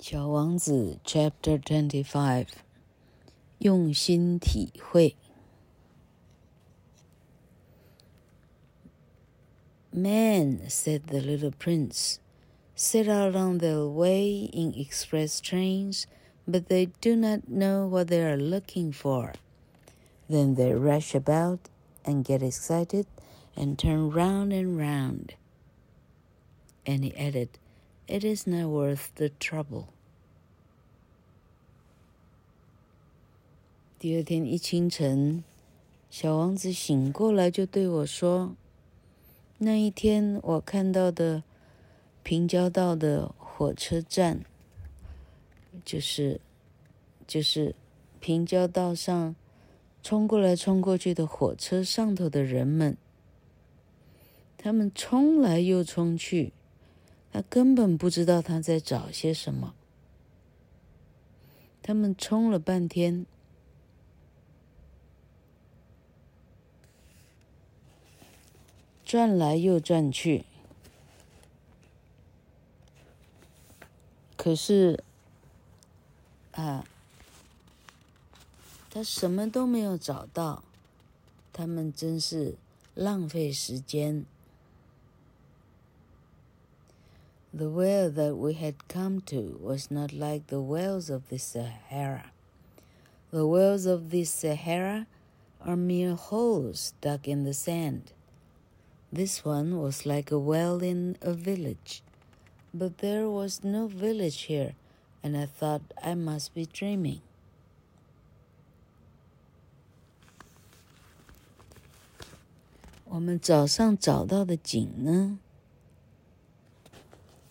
小王子 Chapter Twenty Five，用心体会。Men, said the little prince, set out on their way in express trains, but they do not know what they are looking for. Then they rush about and get excited and turn round and round. And he added, It is not worth the trouble. 第二天一清晨，小王子醒过来就对我说：“那一天我看到的平交道的火车站，就是就是平交道上冲过来冲过去的火车上头的人们，他们冲来又冲去。”他根本不知道他在找些什么。他们冲了半天，转来又转去，可是，啊，他什么都没有找到。他们真是浪费时间。The well that we had come to was not like the wells of the Sahara. The wells of the Sahara are mere holes dug in the sand. This one was like a well in a village. But there was no village here, and I thought I must be dreaming.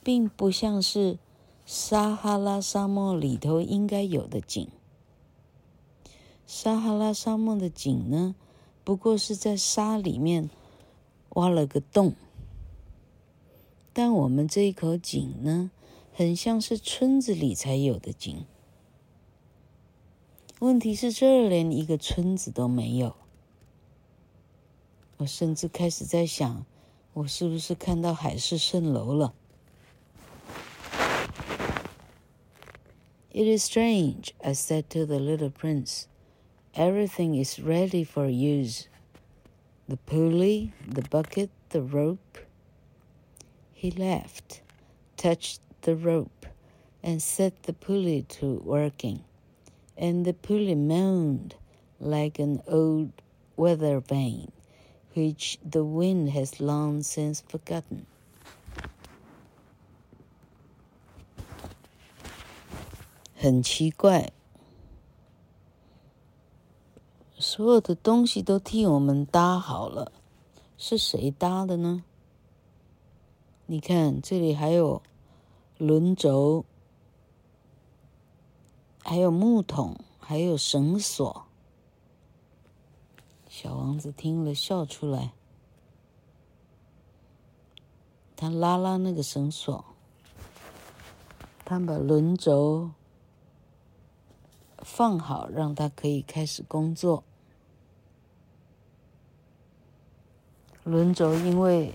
并不像是撒哈拉沙漠里头应该有的井。撒哈拉沙漠的井呢，不过是在沙里面挖了个洞。但我们这一口井呢，很像是村子里才有的井。问题是这儿连一个村子都没有。我甚至开始在想，我是不是看到海市蜃楼了？It is strange, I said to the little prince. Everything is ready for use. The pulley, the bucket, the rope. He laughed, touched the rope, and set the pulley to working. And the pulley moaned like an old weather vane, which the wind has long since forgotten. 很奇怪，所有的东西都替我们搭好了，是谁搭的呢？你看，这里还有轮轴，还有木桶，还有绳索。小王子听了，笑出来。他拉拉那个绳索，他把轮轴。放好，让他可以开始工作。轮轴因为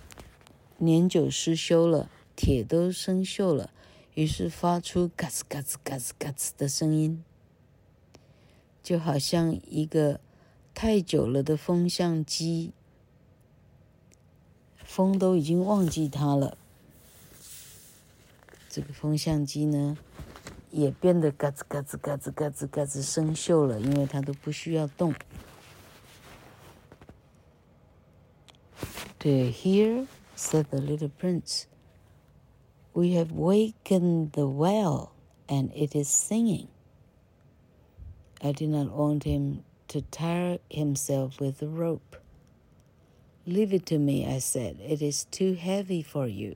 年久失修了，铁都生锈了，于是发出嘎吱嘎吱嘎吱嘎吱的声音，就好像一个太久了的风向机，风都已经忘记它了。这个风向机呢？也变得嘎吱嘎吱嘎吱嘎吱嘎吱生锈了，因为它都不需要动。Do you hear? said the little prince. We have wakened the well, and it is singing. I did not want him to tire himself with the rope. Leave it to me, I said. It is too heavy for you.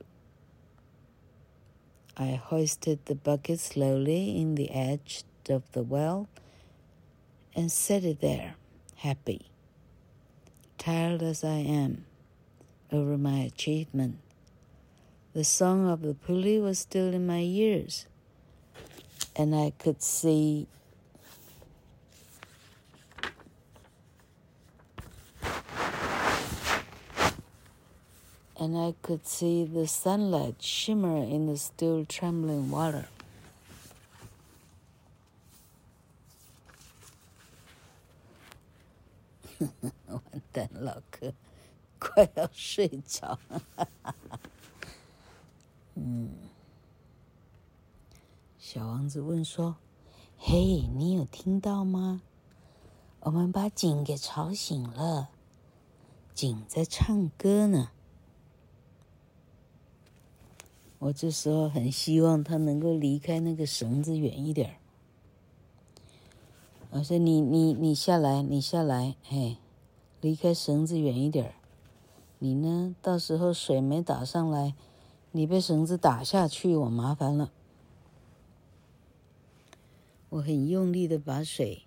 I hoisted the bucket slowly in the edge of the well and set it there, happy, tired as I am, over my achievement. The song of the pulley was still in my ears, and I could see And I could see the sunlight shimmer in the still trembling water。完蛋，老哥，快要睡着。嗯，小王子问说：“嘿，你有听到吗？我们把井给吵醒了，井在唱歌呢。”我这时候很希望他能够离开那个绳子远一点儿。我说：“你你你下来，你下来，嘿，离开绳子远一点儿。你呢，到时候水没打上来，你被绳子打下去，我麻烦了。”我很用力的把水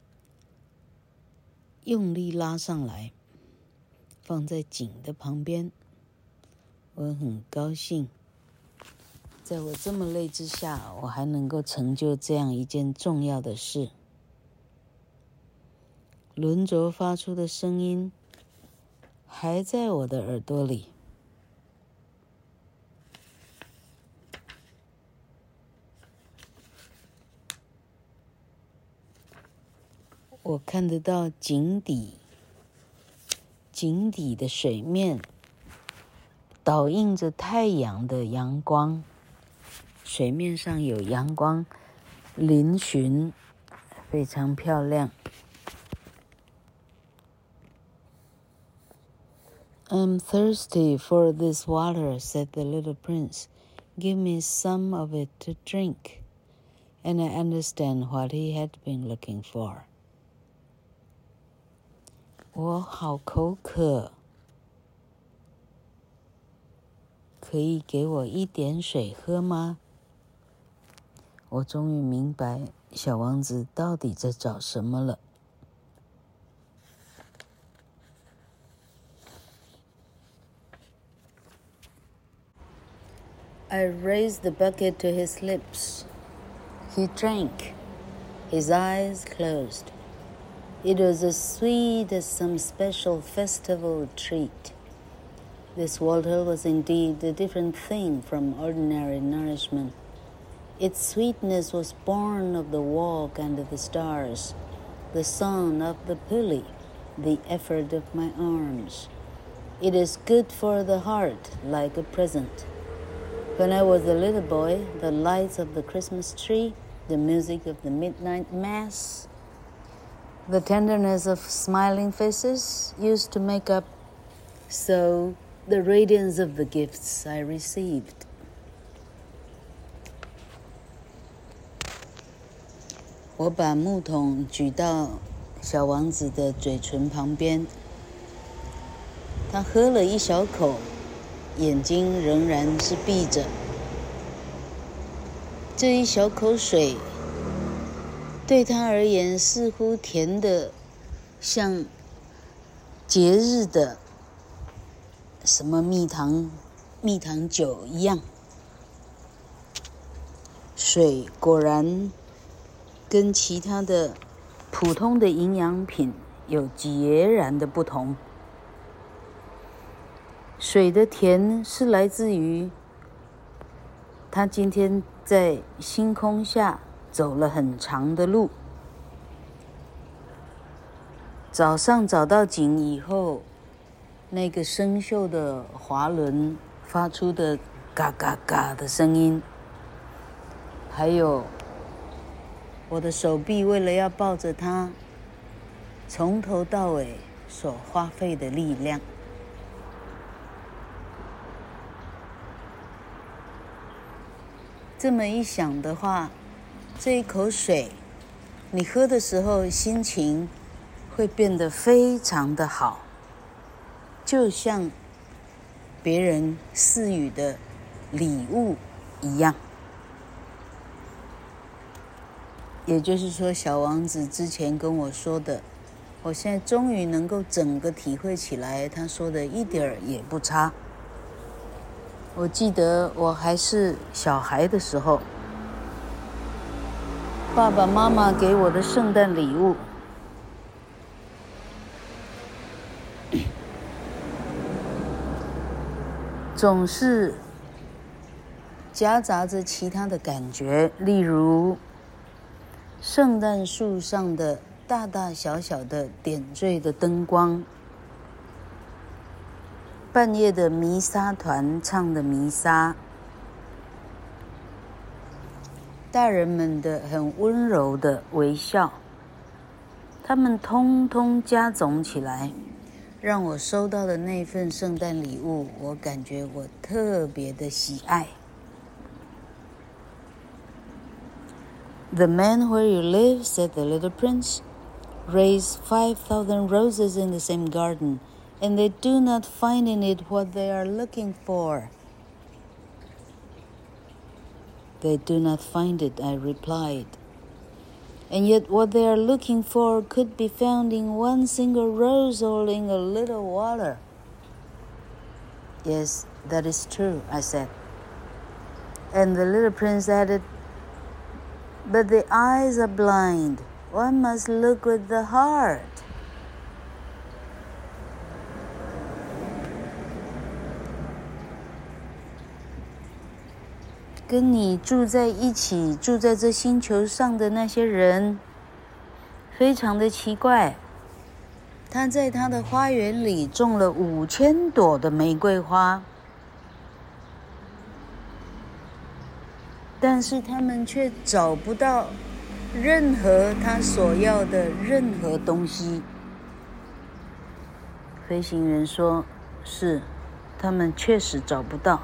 用力拉上来，放在井的旁边。我很高兴。在我这么累之下，我还能够成就这样一件重要的事。轮轴发出的声音还在我的耳朵里。我看得到井底，井底的水面倒映着太阳的阳光。水面上有阳光嶙峋，非常漂亮。I'm thirsty for this water, said the little prince. Give me some of it to drink. And I understand what he had been looking for. 我好口渴，可以给我一点水喝吗？我终于明白小王子到底在找什么了。I raised the bucket to his lips. He drank. His eyes closed. It was as sweet as some special festival treat. This water was indeed a different thing from ordinary nourishment. Its sweetness was born of the walk under the stars, the sun of the pulley, the effort of my arms. It is good for the heart, like a present. When I was a little boy, the lights of the Christmas tree, the music of the midnight mass, the tenderness of smiling faces used to make up so the radiance of the gifts I received. 我把木桶举到小王子的嘴唇旁边，他喝了一小口，眼睛仍然是闭着。这一小口水对他而言似乎甜得像节日的什么蜜糖蜜糖酒一样。水果然。跟其他的普通的营养品有截然的不同。水的甜是来自于他今天在星空下走了很长的路。早上找到井以后，那个生锈的滑轮发出的嘎嘎嘎的声音，还有。我的手臂为了要抱着它，从头到尾所花费的力量，这么一想的话，这一口水，你喝的时候心情会变得非常的好，就像别人赐予的礼物一样。也就是说，小王子之前跟我说的，我现在终于能够整个体会起来，他说的一点儿也不差。我记得我还是小孩的时候，爸爸妈妈给我的圣诞礼物，总是夹杂着其他的感觉，例如。圣诞树上的大大小小的点缀的灯光，半夜的弥撒团唱的弥撒，大人们的很温柔的微笑，他们通通加总起来，让我收到的那份圣诞礼物，我感觉我特别的喜爱。The man where you live, said the little prince, raised five thousand roses in the same garden, and they do not find in it what they are looking for. They do not find it, I replied. And yet what they are looking for could be found in one single rose or in a little water. Yes, that is true, I said. And the little prince added, But the eyes are blind. One must look with the heart. 跟你住在一起，住在这星球上的那些人，非常的奇怪。他在他的花园里种了五千朵的玫瑰花。但是他们却找不到任何他所要的任何东西。飞行员说：“是，他们确实找不到。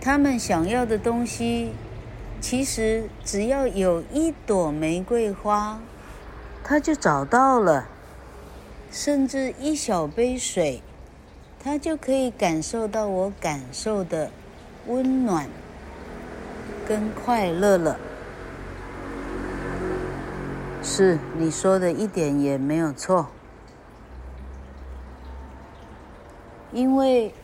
他们想要的东西，其实只要有一朵玫瑰花，他就找到了。”甚至一小杯水，他就可以感受到我感受的温暖跟快乐了。是你说的一点也没有错，因为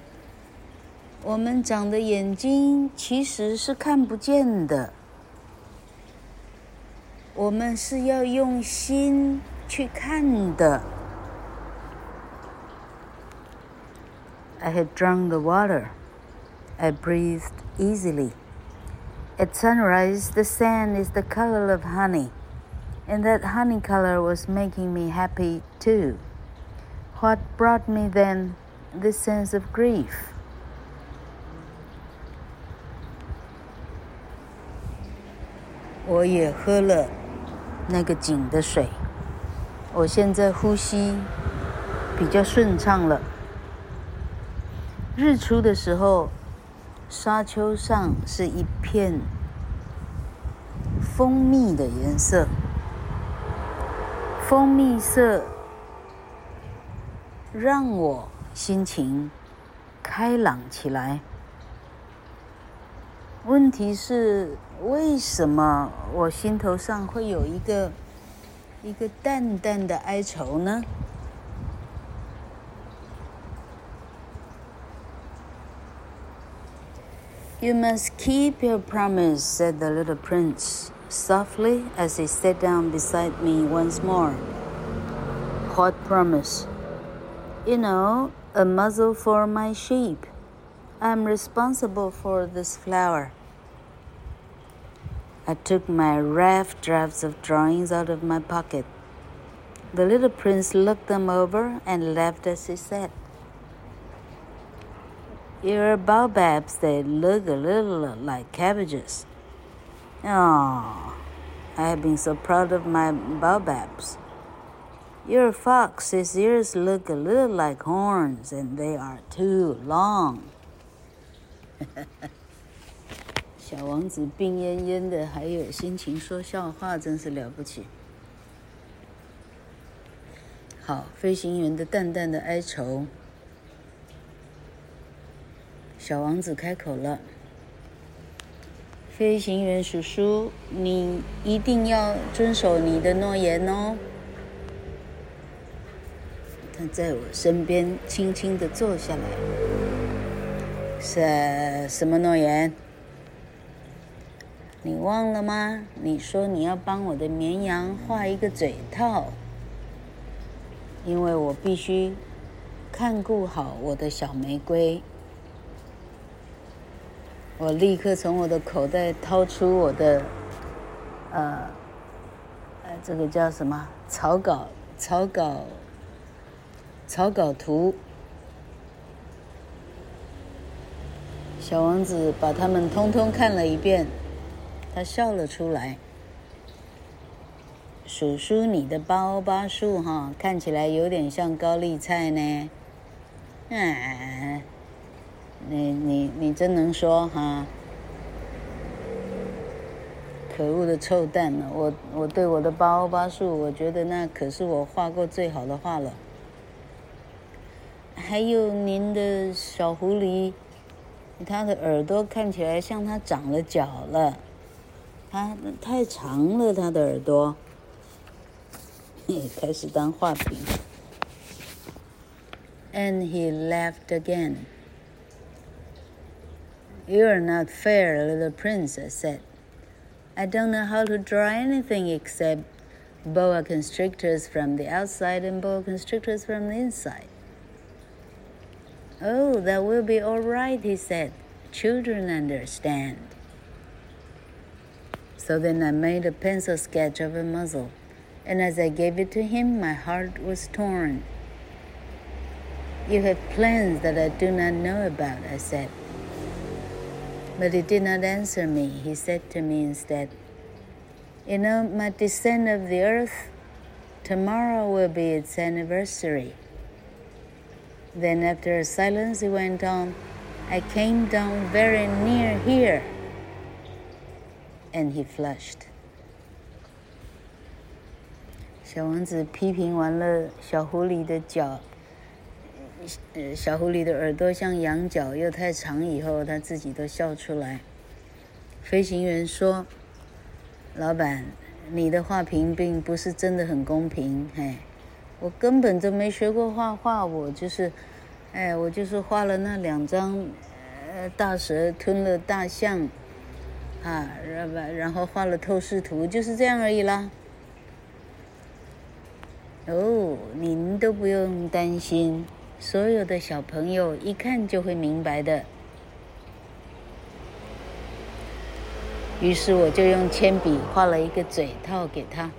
我们长的眼睛其实是看不见的，我们是要用心去看的。I had drunk the water. I breathed easily. At sunrise, the sand is the color of honey, and that honey color was making me happy too. What brought me then this sense of grief? 我日出的时候，沙丘上是一片蜂蜜的颜色，蜂蜜色让我心情开朗起来。问题是，为什么我心头上会有一个一个淡淡的哀愁呢？You must keep your promise, said the little prince softly as he sat down beside me once more. What promise? You know, a muzzle for my sheep. I'm responsible for this flower. I took my rough drafts of drawings out of my pocket. The little prince looked them over and laughed as he said, your baobabs, they look a little like cabbages. Oh, I have been so proud of my baobabs. Your fox's ears look a little like horns, and they are too long. 小王子病恹恹的，还有心情说笑话，真是了不起。好，飞行员的淡淡的哀愁。 小王子开口了：“飞行员叔叔，你一定要遵守你的诺言哦。”他在我身边轻轻地坐下来。是什么诺言？你忘了吗？你说你要帮我的绵羊画一个嘴套，因为我必须看顾好我的小玫瑰。我立刻从我的口袋掏出我的，呃，呃，这个叫什么？草稿，草稿，草稿图。小王子把它们通通看了一遍，他笑了出来。叔叔，你的包巴树哈，看起来有点像高丽菜呢。嗯。你你你真能说哈！可恶的臭蛋呢！我我对我的八欧八树，我觉得那可是我画过最好的画了。还有您的小狐狸，它的耳朵看起来像它长了脚了，它太长了，它的耳朵。嘿，开始当画笔。And he laughed again. You're not fair, little prince, I said. I don't know how to draw anything except boa constrictors from the outside and boa constrictors from the inside. Oh, that will be all right, he said. Children understand. So then I made a pencil sketch of a muzzle, and as I gave it to him, my heart was torn. You have plans that I do not know about, I said. But he did not answer me. He said to me instead, You know, my descent of the earth, tomorrow will be its anniversary. Then, after a silence, he went on, I came down very near here. And he flushed. 小王子批评完了小狐狸的脚。 呃，小狐狸的耳朵像羊角，又太长。以后他自己都笑出来。飞行员说：“老板，你的画评并不是真的很公平。嘿，我根本就没学过画画，我就是，哎，我就是画了那两张，呃，大蛇吞了大象，啊，然然后画了透视图，就是这样而已啦。哦，您都不用担心。”所有的小朋友一看就会明白的。于是我就用铅笔画了一个嘴套给他。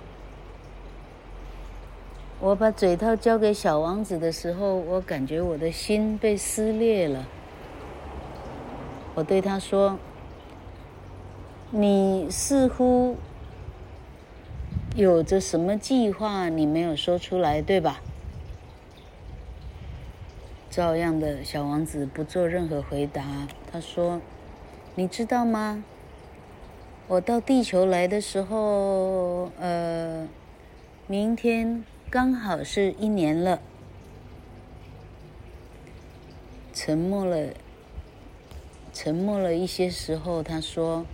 我把嘴套交给小王子的时候，我感觉我的心被撕裂了。我对他说：“你似乎有着什么计划，你没有说出来，对吧？”照样的小王子不做任何回答。他说：“你知道吗？我到地球来的时候，呃，明天刚好是一年了。”沉默了，沉默了一些时候，他说：“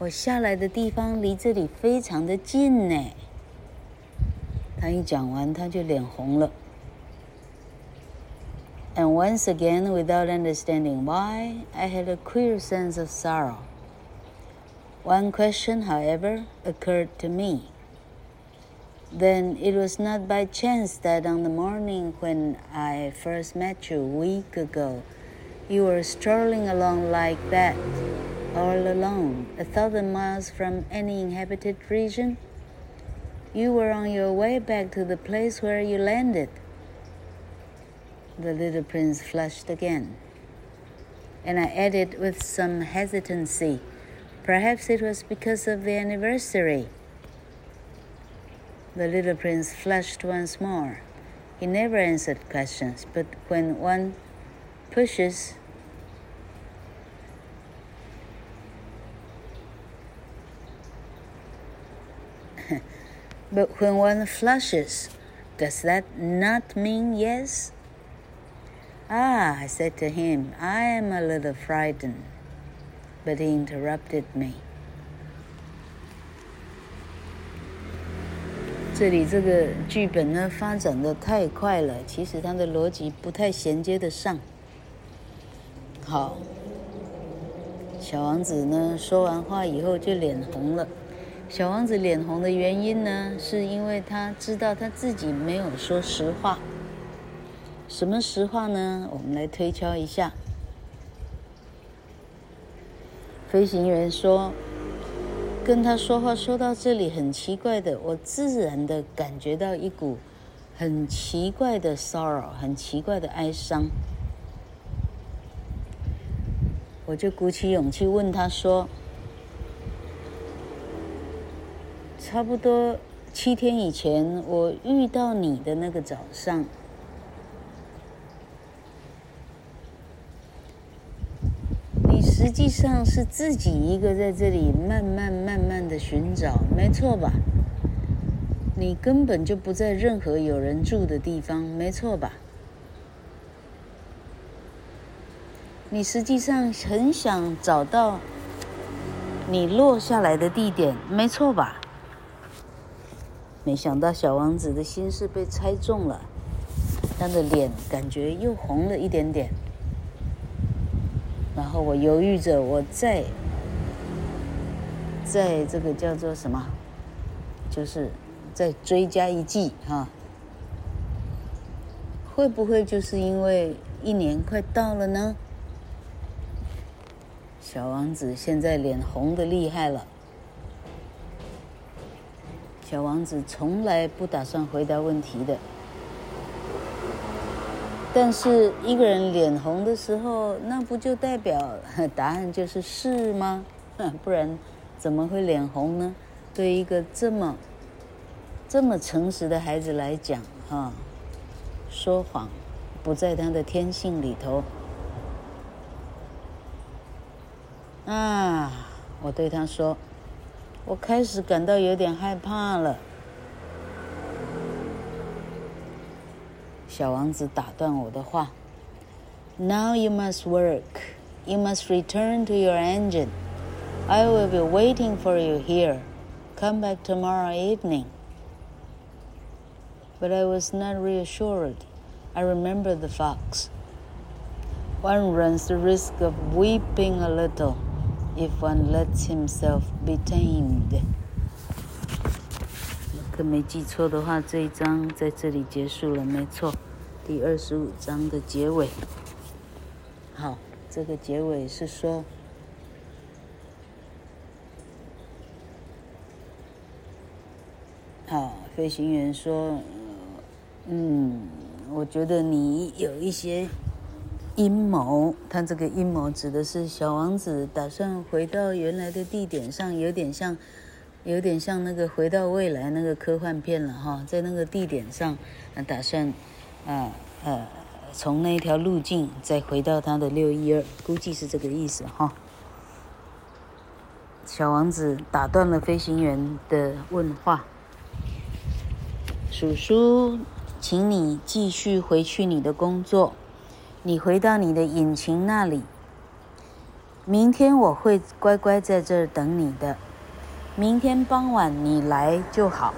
我下来的地方离这里非常的近呢。”他一讲完，他就脸红了。And once again, without understanding why, I had a queer sense of sorrow. One question, however, occurred to me. Then it was not by chance that on the morning when I first met you a week ago, you were strolling along like that, all alone, a thousand miles from any inhabited region. You were on your way back to the place where you landed. The little prince flushed again. And I added with some hesitancy, perhaps it was because of the anniversary. The little prince flushed once more. He never answered questions, but when one pushes, but when one flushes, does that not mean yes? Ah, I said to him, I am a little frightened. But he interrupted me. 这里这个剧本呢，发展的太快了，其实它的逻辑不太衔接得上。好，小王子呢，说完话以后就脸红了。小王子脸红的原因呢，是因为他知道他自己没有说实话。什么实话呢？我们来推敲一下。飞行员说：“跟他说话说到这里很奇怪的，我自然的感觉到一股很奇怪的 sorrow，很奇怪的哀伤。我就鼓起勇气问他说：‘差不多七天以前，我遇到你的那个早上。’”实际上是自己一个在这里慢慢慢慢的寻找，没错吧？你根本就不在任何有人住的地方，没错吧？你实际上很想找到你落下来的地点，没错吧？没想到小王子的心事被猜中了，他的脸感觉又红了一点点。然后我犹豫着，我再，在这个叫做什么，就是再追加一季哈，会不会就是因为一年快到了呢？小王子现在脸红的厉害了。小王子从来不打算回答问题的。但是一个人脸红的时候，那不就代表 答案就是是吗？不然怎么会脸红呢？对一个这么这么诚实的孩子来讲，哈，说谎不在他的天性里头。啊，我对他说，我开始感到有点害怕了。小王子打断我的话：“Now you must work. You must return to your engine. I will be waiting for you here. Come back tomorrow evening.” But I was not reassured. I remember the fox. One runs the risk of weeping a little if one lets himself be tamed. 可没记错的话，这一章在这里结束了，没错。 第二十五章的结尾。好，这个结尾是说，好，飞行员说，嗯，我觉得你有一些阴谋。他这个阴谋指的是小王子打算回到原来的地点上，有点像。有点像那个回到未来那个科幻片了哈，在那个地点上，打算，啊呃，从那条路径再回到他的六一二，估计是这个意思哈。小王子打断了飞行员的问话：“叔叔，请你继续回去你的工作，你回到你的引擎那里。明天我会乖乖在这等你的。”明天傍晚你来就好，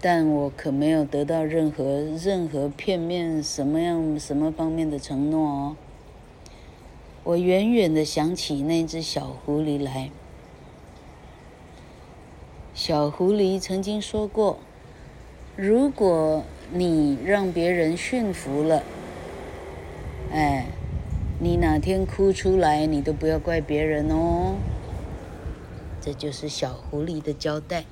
但我可没有得到任何任何片面什么样什么方面的承诺哦。我远远的想起那只小狐狸来，小狐狸曾经说过：“如果你让别人驯服了，哎。”你哪天哭出来，你都不要怪别人哦。这就是小狐狸的交代。